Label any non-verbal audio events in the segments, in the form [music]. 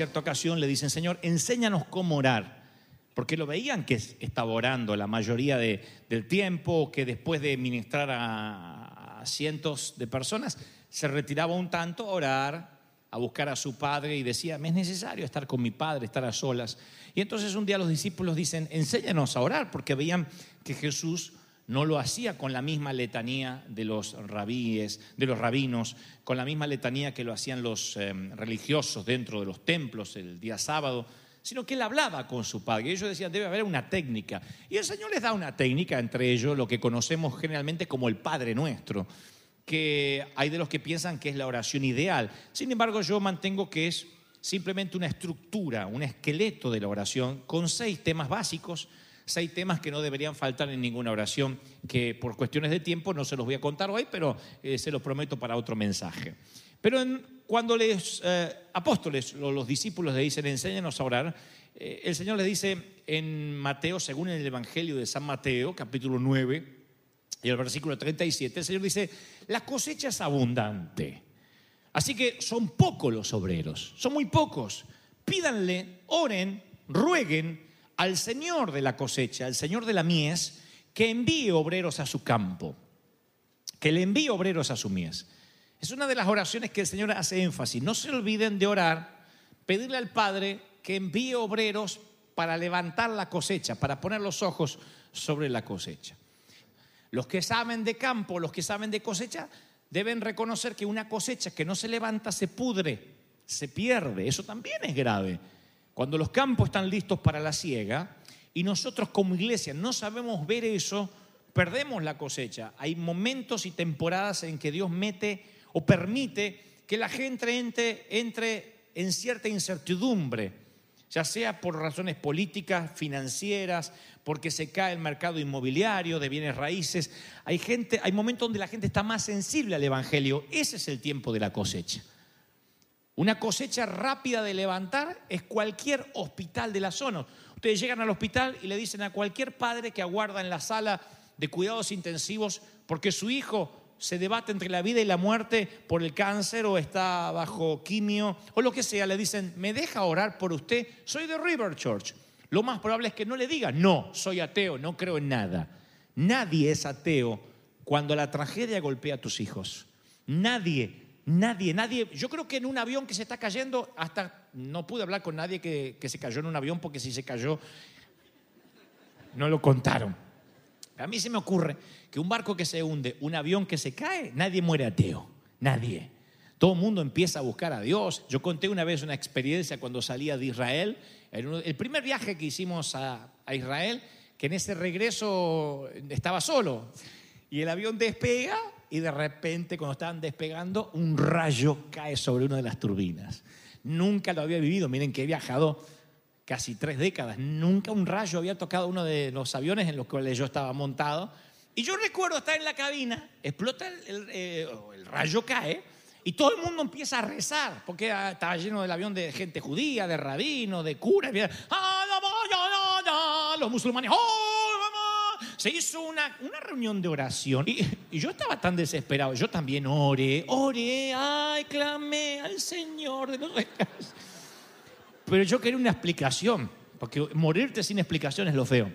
cierta ocasión le dicen, Señor, enséñanos cómo orar. Porque lo veían que estaba orando la mayoría de- del tiempo, que después de ministrar a, a cientos de personas, se retiraba un tanto a orar, a buscar a su padre y decía, me es necesario estar con mi padre, estar a solas. Y entonces un día los discípulos dicen, enséñanos a orar, porque veían que Jesús no lo hacía con la misma letanía de los rabíes, de los rabinos, con la misma letanía que lo hacían los eh, religiosos dentro de los templos el día sábado, sino que él hablaba con su padre. Ellos decían, debe haber una técnica. Y el Señor les da una técnica, entre ellos lo que conocemos generalmente como el Padre Nuestro, que hay de los que piensan que es la oración ideal. Sin embargo, yo mantengo que es simplemente una estructura, un esqueleto de la oración con seis temas básicos, seis temas que no deberían faltar en ninguna oración, que por cuestiones de tiempo no se los voy a contar hoy, pero eh, se los prometo para otro mensaje. Pero cuando los apóstoles, lo- los discípulos le dicen, enséñanos a orar, eh, el Señor les dice en Mateo, según el Evangelio de San Mateo, capítulo 9, y el versículo 37, el Señor dice, la cosecha es abundante. Así que son pocos los obreros, son muy pocos. Pídanle, oren, rueguen al Señor de la cosecha, al Señor de la mies, que envíe obreros a su campo, que le envíe obreros a su mies. Es una de las oraciones que el Señor hace énfasis. No se olviden de orar, pedirle al Padre que envíe obreros para levantar la cosecha, para poner los ojos sobre la cosecha. Los que saben de campo, los que saben de cosecha, deben reconocer que una cosecha que no se levanta se pudre, se pierde. Eso también es grave. Cuando los campos están listos para la siega y nosotros como iglesia no sabemos ver eso, perdemos la cosecha. Hay momentos y temporadas en que Dios mete o permite que la gente entre, entre en cierta incertidumbre ya sea por razones políticas, financieras, porque se cae el mercado inmobiliario de bienes raíces. Hay gente, hay momentos donde la gente está más sensible al evangelio. Ese es el tiempo de la cosecha. Una cosecha rápida de levantar es cualquier hospital de la zona. Ustedes llegan al hospital y le dicen a cualquier padre que aguarda en la sala de cuidados intensivos porque su hijo se debate entre la vida y la muerte por el cáncer o está bajo quimio o lo que sea, le dicen, ¿me deja orar por usted? Soy de River Church. Lo más probable es que no le diga, no, soy ateo, no creo en nada. Nadie es ateo cuando la tragedia golpea a tus hijos. Nadie, nadie, nadie. Yo creo que en un avión que se está cayendo, hasta no pude hablar con nadie que, que se cayó en un avión porque si se cayó, no lo contaron. A mí se me ocurre que un barco que se hunde, un avión que se cae, nadie muere ateo, nadie. Todo el mundo empieza a buscar a Dios. Yo conté una vez una experiencia cuando salía de Israel, el primer viaje que hicimos a, a Israel, que en ese regreso estaba solo. Y el avión despega y de repente cuando estaban despegando, un rayo cae sobre una de las turbinas. Nunca lo había vivido, miren que he viajado casi tres décadas. Nunca un rayo había tocado uno de los aviones en los cuales yo estaba montado. Y yo recuerdo estar en la cabina, explota el, eh, rayo cae y todo el mundo empieza a rezar, porque estaba lleno del avión de gente judía, de rabinos, de curas. Los musulmanes, "Oh, mamá". Se hizo una, una reunión de oración y, yo estaba tan desesperado. Yo también oré, oré, ay, clamé al Señor de los recados. Pero yo quería una explicación, porque morirte sin explicación es lo feo.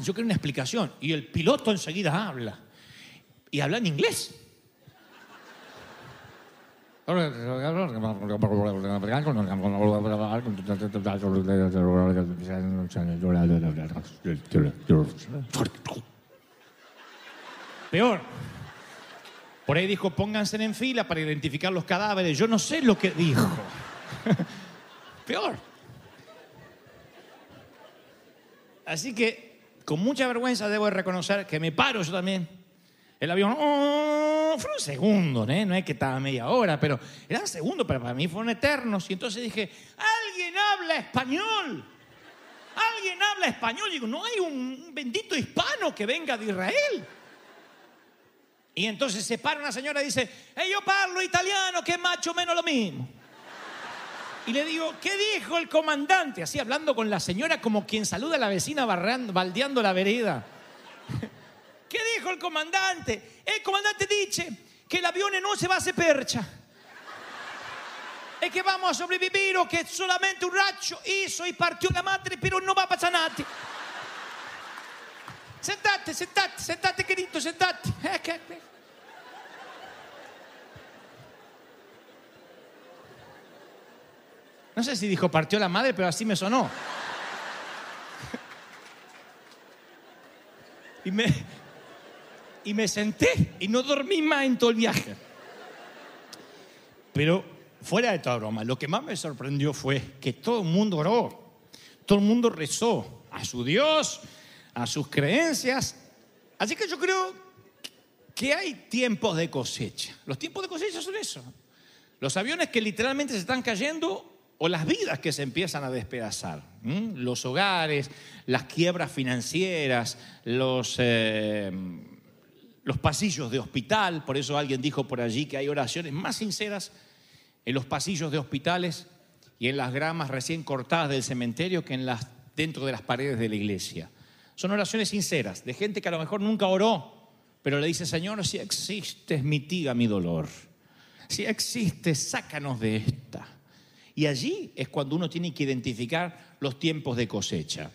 Yo quería una explicación y el piloto enseguida habla. Y habla en inglés. Peor. Por ahí dijo, pónganse en fila para identificar los cadáveres. Yo no sé lo que dijo. Peor. Así que, con mucha vergüenza debo de reconocer que me paro yo también. El avión, oh, fue un segundo, ¿eh? no es que estaba media hora, pero eran segundos, pero para mí fueron eternos. Y entonces dije, alguien habla español. Alguien habla español. Y digo, no hay un bendito hispano que venga de Israel. Y entonces se para una señora y dice, hey, yo parlo italiano, que es más o menos lo mismo. Y le digo, ¿qué dijo el comandante? Así hablando con la señora como quien saluda a la vecina baldeando la vereda. ¿Qué dijo el comandante? El comandante dice que el avión no se va a hacer percha. es que vamos a sobrevivir o que solamente un rayo hizo y partió la madre, pero no va a pasar nada. Sentate, sentate, sentate, querido, sentate. Eh, que- No sé si dijo partió la madre, pero así me sonó. Y [laughs] me, y me senté y no dormí más en todo el viaje. Pero fuera de toda broma, lo que más me sorprendió fue que todo el mundo oró, todo el mundo rezó a su Dios, a sus creencias. Así que yo creo que hay tiempos de cosecha. Los tiempos de cosecha son eso. Los aviones que literalmente se están cayendo o las vidas que se empiezan a despedazar. Los hogares, las quiebras financieras, los, eh, los pasillos de hospital. Por eso alguien dijo por allí que hay oraciones más sinceras en los pasillos de hospitales y en las gramas recién cortadas del cementerio que en las, dentro de las paredes de la iglesia. Son oraciones sinceras de gente que a lo mejor nunca oró, pero le dice, Señor, si existes, mitiga mi dolor. Si existes, sácanos de esta. Y allí es cuando uno tiene que identificar los tiempos de cosecha.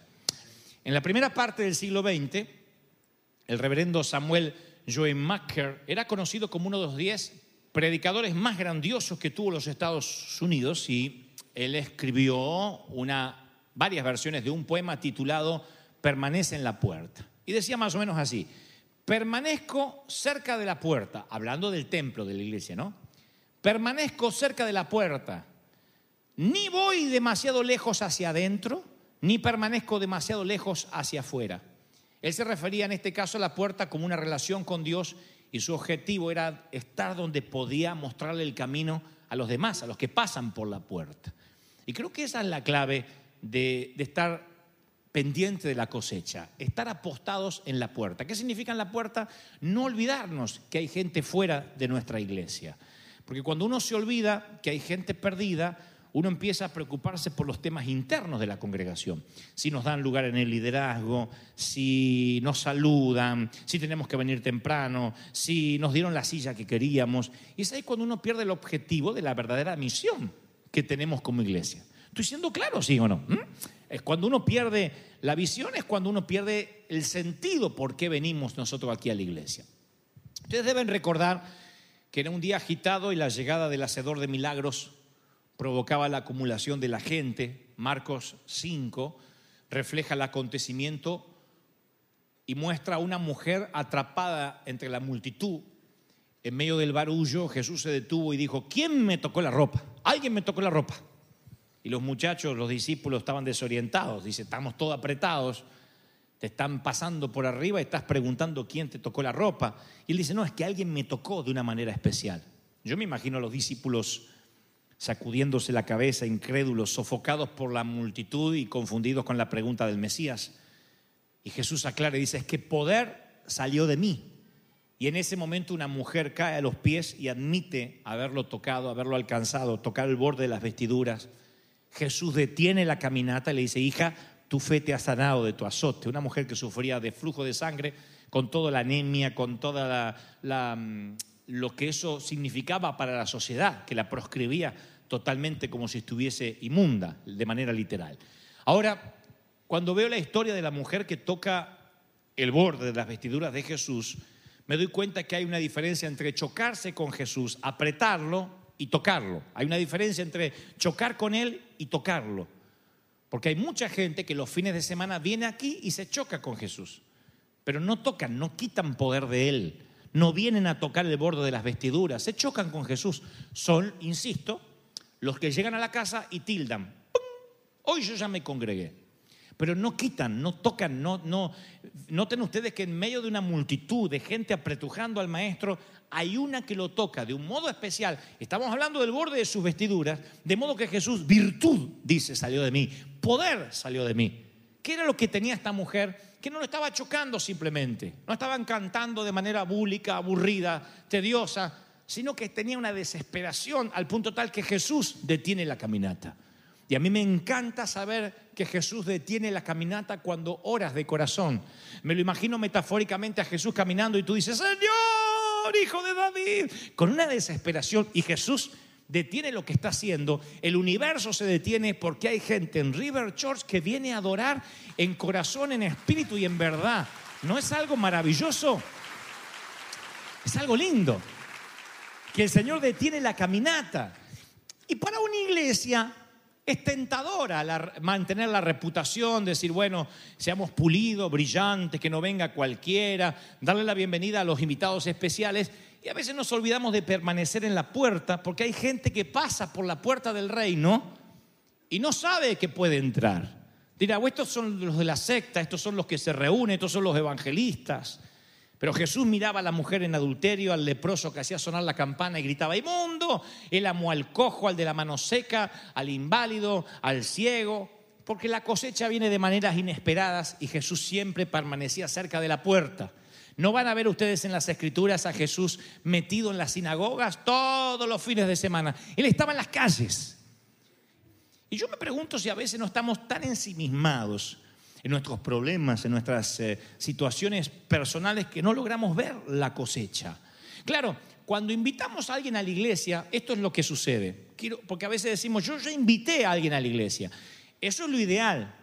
En la primera parte del siglo XX, el reverendo Samuel Joe Macker era conocido como uno de los diez predicadores más grandiosos que tuvo los Estados Unidos y él escribió una, varias versiones de un poema titulado Permanece en la puerta. Y decía más o menos así, permanezco cerca de la puerta, hablando del templo de la iglesia, ¿no? Permanezco cerca de la puerta, ni voy demasiado lejos hacia adentro, ni permanezco demasiado lejos hacia afuera. Él se refería en este caso a la puerta como una relación con Dios y su objetivo era estar donde podía mostrarle el camino a los demás, a los que pasan por la puerta. Y creo que esa es la clave de, estar pendiente de la cosecha, estar apostados en la puerta. ¿Qué significa en la puerta? No olvidarnos que hay gente fuera de nuestra iglesia. Porque cuando uno se olvida que hay gente perdida, uno empieza a preocuparse por los temas internos de la congregación. Si nos dan lugar en el liderazgo, si nos saludan, si tenemos que venir temprano, si nos dieron la silla que queríamos. Y es ahí cuando uno pierde el objetivo de la verdadera misión que tenemos como iglesia. ¿Estoy siendo claro, sí o no? ¿Mm? Es cuando uno pierde la visión, es cuando uno pierde el sentido por qué venimos nosotros aquí a la iglesia. Ustedes deben recordar que era un día agitado y la llegada del hacedor de milagros provocaba la acumulación de la gente. Marcos 5 refleja el acontecimiento y muestra a una mujer atrapada entre la multitud. En medio del barullo, Jesús se detuvo y dijo, ¿quién me tocó la ropa? Alguien me tocó la ropa. Y los muchachos, los discípulos estaban desorientados. Dice, estamos todos apretados. Te están pasando por arriba y estás preguntando quién te tocó la ropa. Y él dice, no, es que alguien me tocó de una manera especial. Yo me imagino a los discípulos sacudiéndose la cabeza, incrédulos, sofocados por la multitud y confundidos con la pregunta del Mesías. Y Jesús aclara y dice, es que poder salió de mí. Y en ese momento una mujer cae a los pies y admite haberlo tocado, haberlo alcanzado, tocar el borde de las vestiduras. Jesús detiene la caminata y le dice, hija, tu fe te ha sanado de tu azote. Una mujer que sufría de flujo de sangre, con toda la anemia, con toda la, mm, lo que eso significaba para la sociedad, que la proscribía totalmente como si estuviese inmunda, de manera literal. Ahora, cuando veo la historia de la mujer que toca el borde de las vestiduras de Jesús, me doy cuenta que hay una diferencia entre chocarse con Jesús, apretarlo y tocarlo. Hay una diferencia entre chocar con Él y tocarlo. Porque hay mucha gente que los fines de semana viene aquí y se choca con Jesús. Pero no tocan, no quitan poder de Él. No vienen a tocar el borde de las vestiduras, se chocan con Jesús. Son, insisto, los que llegan a la casa y tildan. ¡Pum! Hoy yo ya me congregué. Pero no quitan, no tocan, no, no. Noten ustedes que en medio de una multitud de gente apretujando al maestro, hay una que lo toca de un modo especial. Estamos hablando del borde de sus vestiduras, de modo que Jesús, virtud, dice, salió de mí, poder salió de mí. ¿Qué era lo que tenía esta mujer? Que no lo estaba chocando simplemente, no estaban cantando de manera búlica, aburrida, tediosa, sino que tenía una desesperación al punto tal que Jesús detiene la caminata. Y a mí me encanta saber que Jesús detiene la caminata cuando oras de corazón. Me lo imagino metafóricamente a Jesús caminando y tú dices, Señor, hijo de David, con una desesperación. Y Jesús detiene lo que está haciendo, el universo se detiene porque hay gente en River Church que viene a adorar en corazón, en espíritu y en verdad. ¿No es algo maravilloso? Es algo lindo. Que el Señor detiene la caminata. Y para una iglesia es tentadora mantener la reputación, decir, bueno, seamos pulidos, brillantes, que no venga cualquiera, darle la bienvenida a los invitados especiales. Y a veces nos olvidamos de permanecer en la puerta porque hay gente que pasa por la puerta del reino y no sabe que puede entrar. Dirá, estos son los de la secta, estos son los que se reúnen, estos son los evangelistas. Pero Jesús miraba a la mujer en adulterio, al leproso que hacía sonar la campana y gritaba, inmundo. Él amó al cojo, al de la mano seca, al inválido, al ciego, porque la cosecha viene de maneras inesperadas y Jesús siempre permanecía cerca de la puerta. No van a ver ustedes en las escrituras a Jesús metido en las sinagogas todos los fines de semana. Él estaba en las calles. Y yo me pregunto si a veces no estamos tan ensimismados en nuestros problemas, en nuestras eh, situaciones personales que no logramos ver la cosecha. Claro, cuando invitamos a alguien a la iglesia, esto es lo que sucede. Quiero, porque a veces decimos, yo ya invité a alguien a la iglesia. Eso es lo ideal,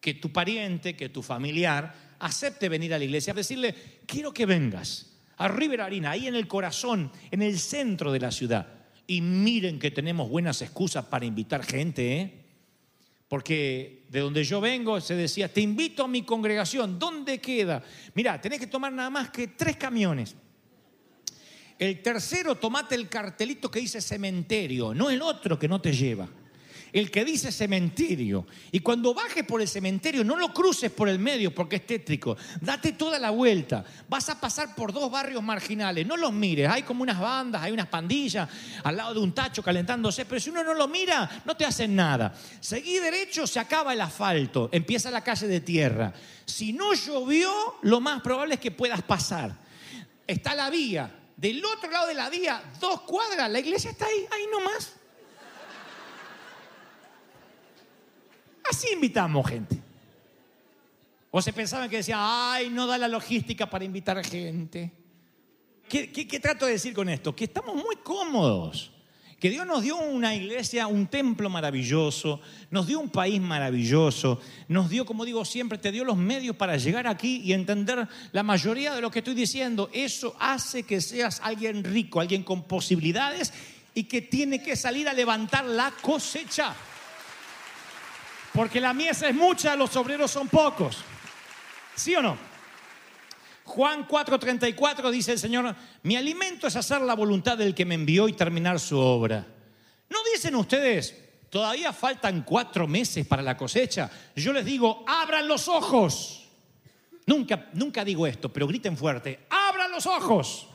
que tu pariente, que tu familiar acepte venir a la iglesia, decirle, quiero que vengas a River Arena, ahí en el corazón, en el centro de la ciudad. Y miren que tenemos buenas excusas para invitar gente, ¿eh? Porque de donde yo vengo se decía, te invito a mi congregación, ¿dónde queda? Mira, tenés que tomar nada más que tres camiones. El tercero, tomate el cartelito que dice cementerio, no el otro que no te lleva el que dice cementerio. Y cuando bajes por el cementerio, no lo cruces por el medio porque es tétrico. Date toda la vuelta. Vas a pasar por dos barrios marginales. No los mires. Hay como unas bandas, hay unas pandillas al lado de un tacho calentándose. Pero si uno no lo mira, no te hacen nada. Seguí derecho, se acaba el asfalto. Empieza la calle de tierra. Si no llovió, lo más probable es que puedas pasar. Está la vía. Del otro lado de la vía, dos cuadras, la iglesia está ahí, ahí nomás. Así invitamos gente. O se pensaban que decían, ay, no da la logística para invitar gente. ¿Qué, qué, trato de decir con esto? Que estamos muy cómodos. Que Dios nos dio una iglesia, un templo maravilloso, nos dio un país maravilloso, nos dio, como digo siempre, te dio los medios para llegar aquí y entender la mayoría de lo que estoy diciendo. Eso hace que seas alguien rico, alguien con posibilidades y que tiene que salir a levantar la cosecha. Porque la mies es mucha, los obreros son pocos. ¿Sí o no? Juan 4:34 dice el Señor, mi alimento es hacer la voluntad del que me envió y terminar su obra. ¿No dicen ustedes, todavía faltan cuatro meses para la cosecha? Yo les digo, abran los ojos. Nunca, nunca digo esto, pero griten fuerte, abran los ojos.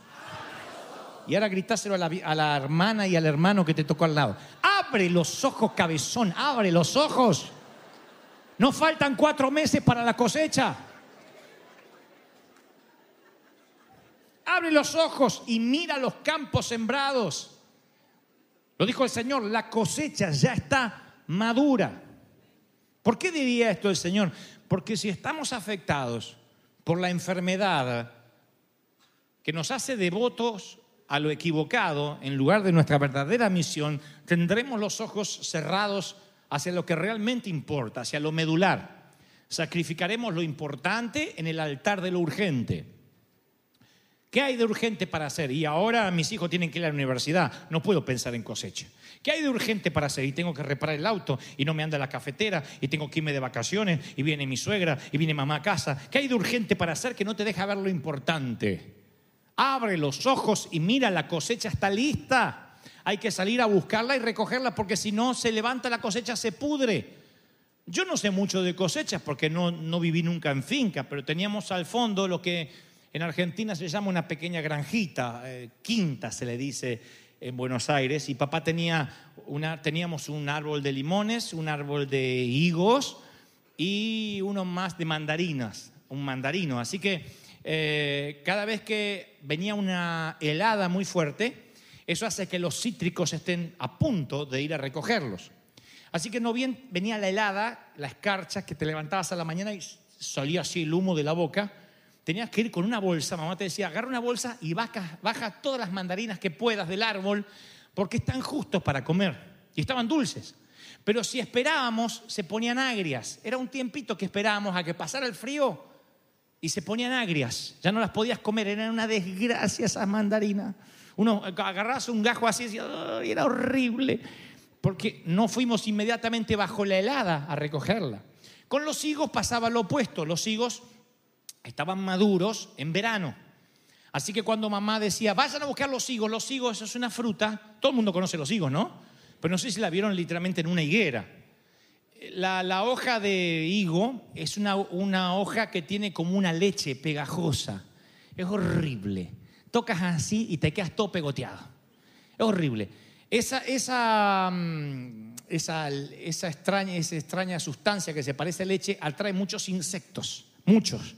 Y ahora gritáselo a la, a la hermana y al hermano que te tocó al lado. Abre los ojos, cabezón, abre los ojos. No faltan cuatro meses para la cosecha. Abre los ojos y mira los campos sembrados. Lo dijo el Señor, la cosecha ya está madura. ¿Por qué diría esto el Señor? Porque si estamos afectados por la enfermedad que nos hace devotos a lo equivocado en lugar de nuestra verdadera misión, tendremos los ojos cerrados hacia lo que realmente importa, hacia lo medular. Sacrificaremos lo importante en el altar de lo urgente. ¿Qué hay de urgente para hacer? Y ahora mis hijos tienen que ir a la universidad, no puedo pensar en cosecha. ¿Qué hay de urgente para hacer? Y tengo que reparar el auto y no me anda la cafetera y tengo que irme de vacaciones y viene mi suegra y viene mamá a casa. ¿Qué hay de urgente para hacer que no te deja ver lo importante? Abre los ojos y mira, la cosecha está lista hay que salir a buscarla y recogerla porque si no se levanta la cosecha, se pudre. Yo no sé mucho de cosechas porque no, no viví nunca en finca, pero teníamos al fondo lo que en Argentina se llama una pequeña granjita, eh, quinta se le dice en Buenos Aires, y papá tenía una, teníamos un árbol de limones, un árbol de higos y uno más de mandarinas, un mandarino. Así que eh, cada vez que venía una helada muy fuerte, eso hace que los cítricos estén a punto de ir a recogerlos. Así que no bien venía la helada, la escarcha, que te levantabas a la mañana y salía así el humo de la boca. Tenías que ir con una bolsa, mamá te decía, agarra una bolsa y baja, baja todas las mandarinas que puedas del árbol porque están justos para comer y estaban dulces. Pero si esperábamos, se ponían agrias. Era un tiempito que esperábamos a que pasara el frío y se ponían agrias. Ya no las podías comer, eran una desgracia esas mandarinas. Uno agarraba un gajo así y era horrible, porque no fuimos inmediatamente bajo la helada a recogerla. Con los higos pasaba lo opuesto, los higos estaban maduros en verano. Así que cuando mamá decía, vayan a buscar los higos, los higos, eso es una fruta, todo el mundo conoce los higos, ¿no? Pero no sé si la vieron literalmente en una higuera. La, hoja de higo es una, una hoja que tiene como una leche pegajosa. Es horrible tocas así y te quedas todo pegoteado. Es horrible. Esa, esa, mm, esa, esa, extraña, esa extraña sustancia que se parece a leche atrae muchos insectos, muchos.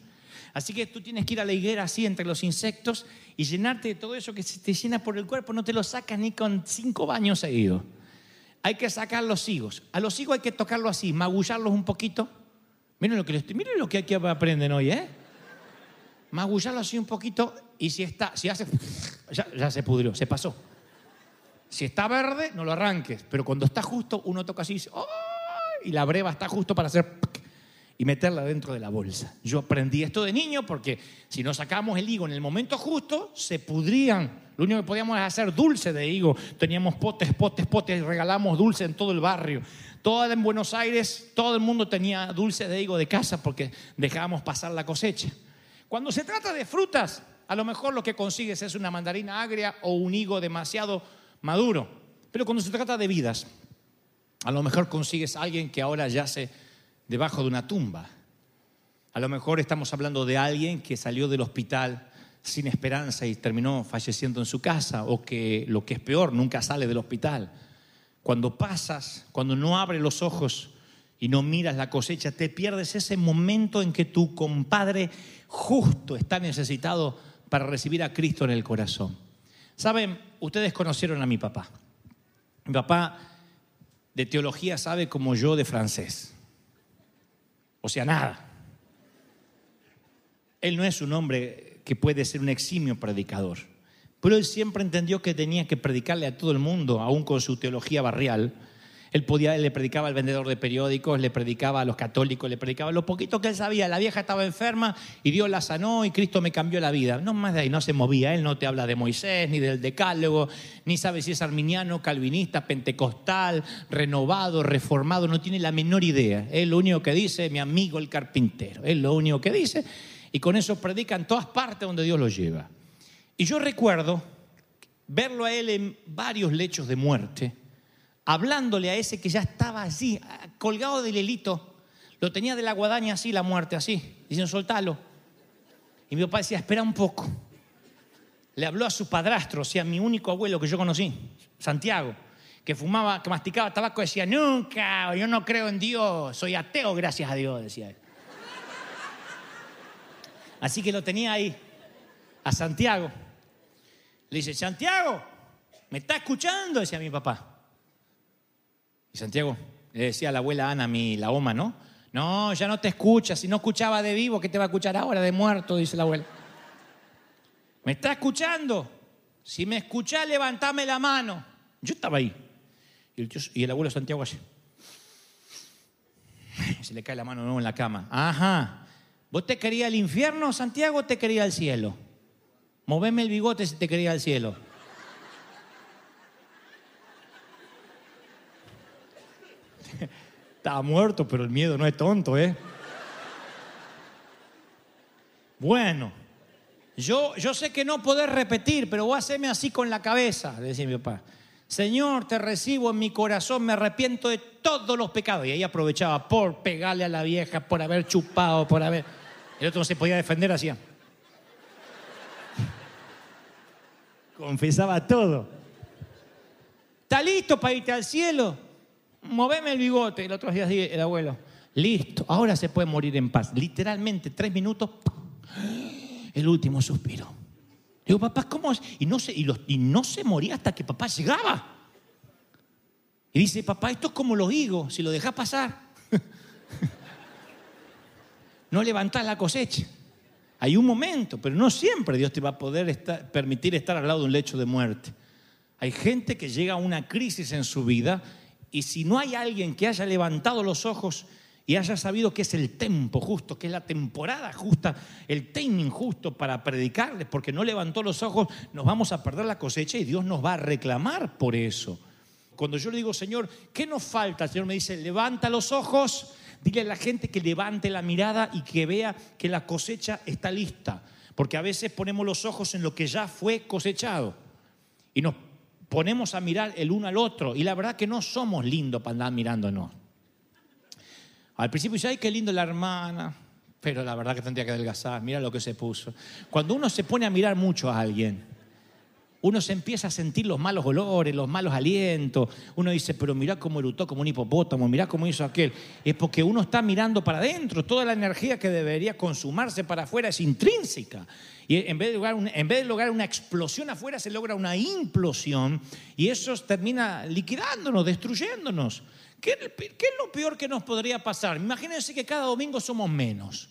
Así que tú tienes que ir a la higuera así entre los insectos y llenarte de todo eso que se te llena por el cuerpo, no te lo sacas ni con cinco baños seguidos. Hay que sacar los higos. A los higos hay que tocarlo así, magullarlos un poquito. Miren lo que, miren lo que aquí aprenden hoy, ¿eh? Magullarlos así un poquito y si está, si hace, [laughs] ya, se pudrió, se pasó. Si está verde, no lo arranques, pero cuando está justo, uno toca así y y la breva está justo para hacer [laughs] y meterla dentro de la bolsa. Yo aprendí esto de niño porque si no sacábamos el higo en el momento justo, se pudrían. Lo único que podíamos hacer dulce de higo. Teníamos potes, potes, potes regalamos dulce en todo el barrio. Todo en Buenos Aires, todo el mundo tenía dulce de higo de casa porque dejábamos pasar la cosecha. Cuando se trata de frutas, a lo mejor lo que consigues es una mandarina agria o un higo demasiado maduro. Pero cuando se trata de vidas, a lo mejor consigues a alguien que ahora yace debajo de una tumba. A lo mejor estamos hablando de alguien que salió del hospital sin esperanza y terminó falleciendo en su casa, o que lo que es peor, nunca sale del hospital. Cuando pasas, cuando no abres los ojos y no miras la cosecha, te pierdes ese momento en que tu compadre justo está necesitado para recibir a Cristo en el corazón. Saben, ustedes conocieron a mi papá. Mi papá de teología sabe como yo de francés. O sea, nada. Él no es un hombre que puede ser un eximio predicador, pero él siempre entendió que tenía que predicarle a todo el mundo, aún con su teología barrial, él, podía, le predicaba al vendedor de periódicos, le predicaba a los católicos, le predicaba lo poquito que él sabía. La vieja estaba enferma y Dios la sanó y Cristo me cambió la vida. No más de ahí, no se movía. Él no te habla de Moisés, ni del decálogo, ni sabe si es arminiano, calvinista, pentecostal, renovado, reformado. No tiene la menor idea. Él lo único que dice, mi amigo el carpintero. Él lo único que dice. Y con eso predica en todas partes donde Dios lo lleva. Y yo recuerdo verlo a él en varios lechos de muerte hablándole a ese que ya estaba así, colgado del hilito. Lo tenía de la guadaña así, la muerte así, diciendo, soltalo. Y mi papá decía, espera un poco. Le habló a su padrastro, o sea, mi único abuelo que yo conocí, Santiago, que fumaba, que masticaba tabaco, decía, nunca, yo no creo en Dios, soy ateo, gracias a Dios, decía él. Así que lo tenía ahí, a Santiago. Le dice, Santiago, ¿me está escuchando? Decía mi papá. Y Santiago le decía a la abuela Ana, mi, la oma, ¿no? No, ya no te escucha. Si no escuchaba de vivo, ¿qué te va a escuchar ahora de muerto? Dice la abuela. ¿Me está escuchando? Si me escucha, levantame la mano. Yo estaba ahí. Y el, y el abuelo Santiago así. Se le cae la mano nuevo en la cama. Ajá. ¿Vos te querías el infierno, Santiago, o te quería el cielo? Moveme el bigote si te quería el cielo. Estaba muerto, pero el miedo no es tonto, ¿eh? Bueno, yo, yo sé que no poder repetir, pero voy a hacerme así con la cabeza, decía mi papá. Señor, te recibo en mi corazón, me arrepiento de todos los pecados. Y ahí aprovechaba por pegarle a la vieja, por haber chupado, por haber... El otro no se podía defender, hacía. Confesaba todo. ¿Está listo para irte al cielo? Moveme el bigote. El otro día así, el abuelo. Listo, ahora se puede morir en paz. Literalmente, tres minutos, el último suspiro. Digo, papá, ¿cómo es? Y no, se, y, y no se moría hasta que papá llegaba. Y dice, papá, esto es como los higos, si lo dejas pasar, [laughs] no levantás la cosecha. Hay un momento, pero no siempre Dios te va a poder permitir estar al lado de un lecho de muerte. Hay gente que llega a una crisis en su vida y si no hay alguien que haya levantado los ojos y haya sabido que es el tiempo justo, que es la temporada justa, el timing justo para predicarles, porque no levantó los ojos, nos vamos a perder la cosecha y Dios nos va a reclamar por eso. Cuando yo le digo, Señor, ¿qué nos falta? El Señor me dice, levanta los ojos, dile a la gente que levante la mirada y que vea que la cosecha está lista. Porque a veces ponemos los ojos en lo que ya fue cosechado y nos ponemos a mirar el uno al otro. Y la verdad que no somos lindos para andar mirándonos. Al principio dice, ay, qué lindo la hermana, pero la verdad que tendría que adelgazar, mira lo que se puso. Cuando uno se pone a mirar mucho a alguien, uno se empieza a sentir los malos olores, los malos alientos. Uno dice, pero mira cómo erutó como un hipopótamo, mira cómo hizo aquel. Es porque uno está mirando para adentro. Toda la energía que debería consumarse para afuera es intrínseca. Y en vez, de lograr una, en vez de lograr una explosión afuera, se logra una implosión. Y eso termina liquidándonos, destruyéndonos. ¿Qué, es lo peor que nos podría pasar? Imagínense que cada domingo somos menos,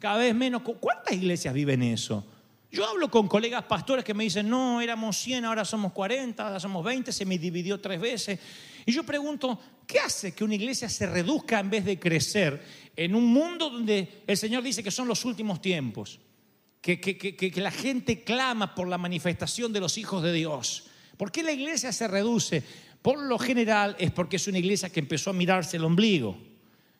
cada vez menos. ¿Cuántas iglesias viven eso? Yo hablo con colegas pastores que me dicen, no, éramos 100, ahora somos 40, ahora somos 20, se me dividió tres veces. Y yo pregunto, ¿qué hace que una iglesia se reduzca en vez de crecer en un mundo donde el Señor dice que son los últimos tiempos? Que, que, que, que la gente clama por la manifestación de los hijos de Dios. ¿Por qué la iglesia se reduce? Por lo general es porque es una iglesia que empezó a mirarse el ombligo,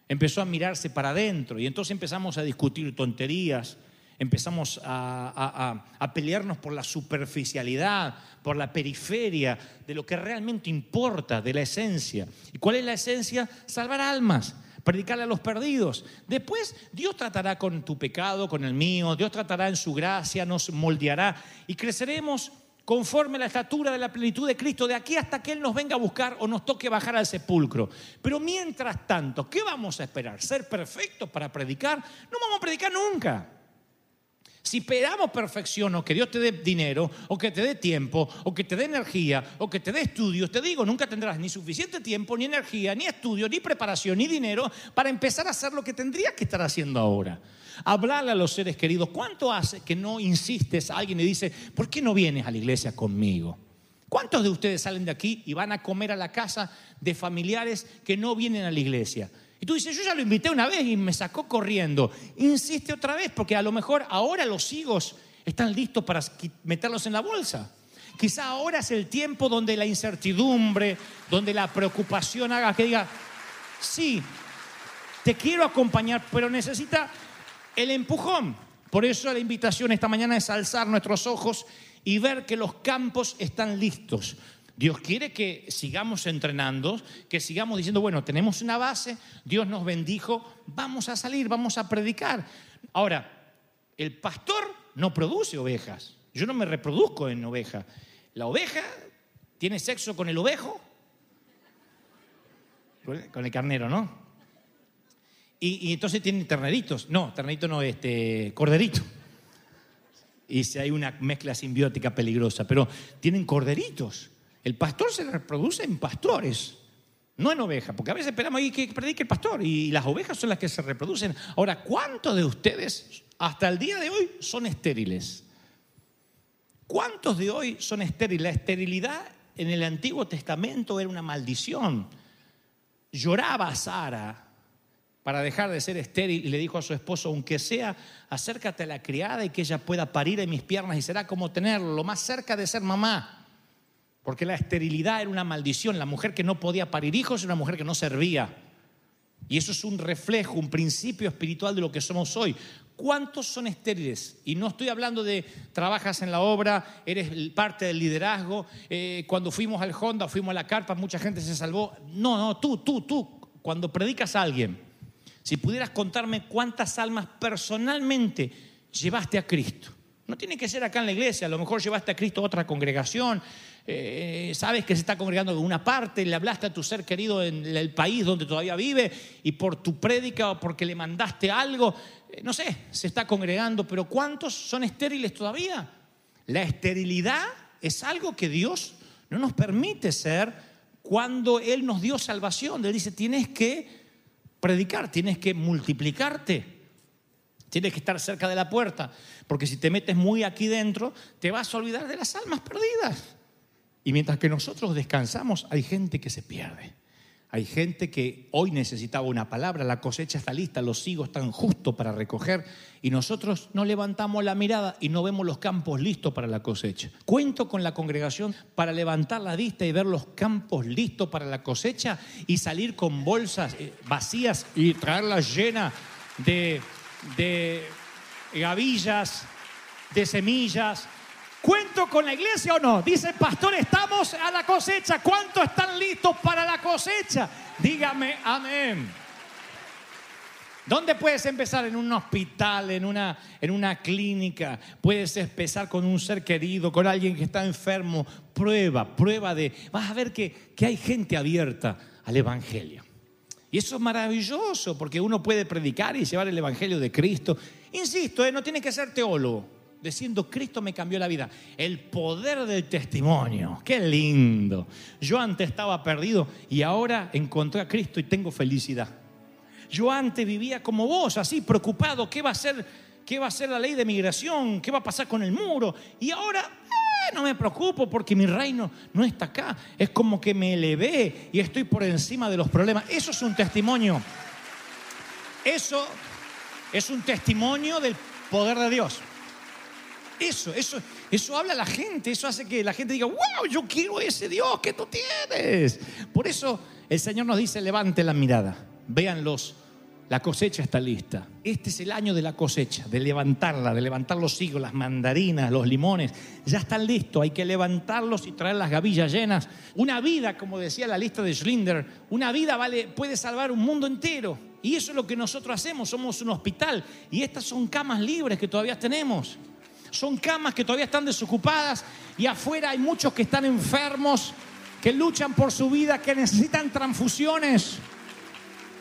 empezó a mirarse para adentro y entonces empezamos a discutir tonterías, empezamos a, pelearnos por la superficialidad, por la periferia de lo que realmente importa, de la esencia. ¿Y cuál es la esencia? Salvar almas predicarle a los perdidos. Después Dios tratará con tu pecado, con el mío, Dios tratará en su gracia, nos moldeará y creceremos conforme a la estatura de la plenitud de Cristo, de aquí hasta que Él nos venga a buscar o nos toque bajar al sepulcro. Pero mientras tanto, ¿qué vamos a esperar? ¿Ser perfectos para predicar? No vamos a predicar nunca. Si esperamos perfección o que Dios te dé dinero, o que te dé tiempo, o que te dé energía, o que te dé estudios, te digo, nunca tendrás ni suficiente tiempo, ni energía, ni estudio, ni preparación, ni dinero para empezar a hacer lo que tendrías que estar haciendo ahora. Hablarle a los seres queridos. ¿Cuánto hace que no insistes a alguien y dice, ¿por qué no vienes a la iglesia conmigo? ¿Cuántos de ustedes salen de aquí y van a comer a la casa de familiares que no vienen a la iglesia? Y tú dices, yo ya lo invité una vez y me sacó corriendo. Insiste otra vez, porque a lo mejor ahora los higos están listos para meterlos en la bolsa. Quizá ahora es el tiempo donde la incertidumbre, donde la preocupación haga que diga, sí, te quiero acompañar, pero necesita el empujón. Por eso la invitación esta mañana es alzar nuestros ojos y ver que los campos están listos. Dios quiere que sigamos entrenando, que sigamos diciendo, bueno, tenemos una base, Dios nos bendijo, vamos a salir, vamos a predicar. Ahora, el pastor no produce ovejas. Yo no me reproduzco en oveja. La oveja tiene sexo con el ovejo, con el carnero, ¿no? Y, entonces tienen terneritos. No, ternerito no, este, corderito. Y si hay una mezcla simbiótica peligrosa, pero tienen corderitos. El pastor se reproduce en pastores, no en ovejas, porque a veces esperamos ahí que predique el pastor y las ovejas son las que se reproducen. Ahora, ¿cuántos de ustedes hasta el día de hoy son estériles? ¿Cuántos de hoy son estériles? La esterilidad en el Antiguo Testamento era una maldición. Lloraba Sara para dejar de ser estéril y le dijo a su esposo, aunque sea, acércate a la criada y que ella pueda parir en mis piernas y será como tenerlo, lo más cerca de ser mamá. Porque la esterilidad era una maldición. La mujer que no podía parir hijos era una mujer que no servía. Y eso es un reflejo, un principio espiritual de lo que somos hoy. ¿Cuántos son estériles? Y no estoy hablando de trabajas en la obra, eres parte del liderazgo. Eh, cuando fuimos al Honda, fuimos a la carpa, mucha gente se salvó. No, no, tú, tú, tú. Cuando predicas a alguien, si pudieras contarme cuántas almas personalmente llevaste a Cristo. No tiene que ser acá en la iglesia, a lo mejor llevaste a Cristo a otra congregación, eh, sabes que se está congregando en una parte, le hablaste a tu ser querido en el país donde todavía vive y por tu prédica o porque le mandaste algo, eh, no sé, se está congregando, pero ¿cuántos son estériles todavía? La esterilidad es algo que Dios no nos permite ser cuando Él nos dio salvación. Él dice, tienes que predicar, tienes que multiplicarte. Tienes que estar cerca de la puerta, porque si te metes muy aquí dentro, te vas a olvidar de las almas perdidas. Y mientras que nosotros descansamos, hay gente que se pierde. Hay gente que hoy necesitaba una palabra, la cosecha está lista, los higos están justos para recoger y nosotros no levantamos la mirada y no vemos los campos listos para la cosecha. Cuento con la congregación para levantar la vista y ver los campos listos para la cosecha y salir con bolsas eh, vacías y traerlas llenas de, de gavillas, de semillas, ¿Cuento con la iglesia o no? Dice, pastor, estamos a la cosecha. ¿Cuántos están listos para la cosecha? Dígame, amén. ¿Dónde puedes empezar? En un hospital, en una, en una clínica. Puedes empezar con un ser querido, con alguien que está enfermo. Prueba, prueba de... Vas a ver que, que hay gente abierta al Evangelio. Y eso es maravilloso porque uno puede predicar y llevar el Evangelio de Cristo. Insisto, ¿eh? no tiene que ser teólogo diciendo, Cristo me cambió la vida. El poder del testimonio, qué lindo. Yo antes estaba perdido y ahora encontré a Cristo y tengo felicidad. Yo antes vivía como vos, así preocupado, ¿qué va a ser, qué va a ser la ley de migración? ¿Qué va a pasar con el muro? Y ahora eh, no me preocupo porque mi reino no está acá. Es como que me elevé y estoy por encima de los problemas. Eso es un testimonio. Eso es un testimonio del poder de Dios. Eso, eso, eso habla la gente, eso hace que la gente diga, wow, yo quiero ese Dios que tú tienes. Por eso el Señor nos dice, levante la mirada, véanlos, la cosecha está lista. Este es el año de la cosecha, de levantarla, de levantar los higos, las mandarinas, los limones. Ya están listos, hay que levantarlos y traer las gavillas llenas. Una vida, como decía la lista de Schlinder, una vida vale, puede salvar un mundo entero. Y eso es lo que nosotros hacemos, somos un hospital. Y estas son camas libres que todavía tenemos son camas que todavía están desocupadas y afuera hay muchos que están enfermos, que luchan por su vida, que necesitan transfusiones.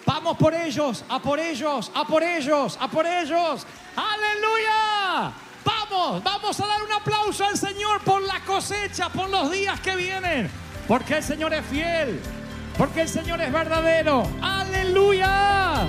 Vamos por ellos, a por ellos, a por ellos, a por ellos. Aleluya. Vamos, vamos a dar un aplauso al Señor por la cosecha, por los días que vienen. Porque el Señor es fiel, porque el Señor es verdadero. Aleluya.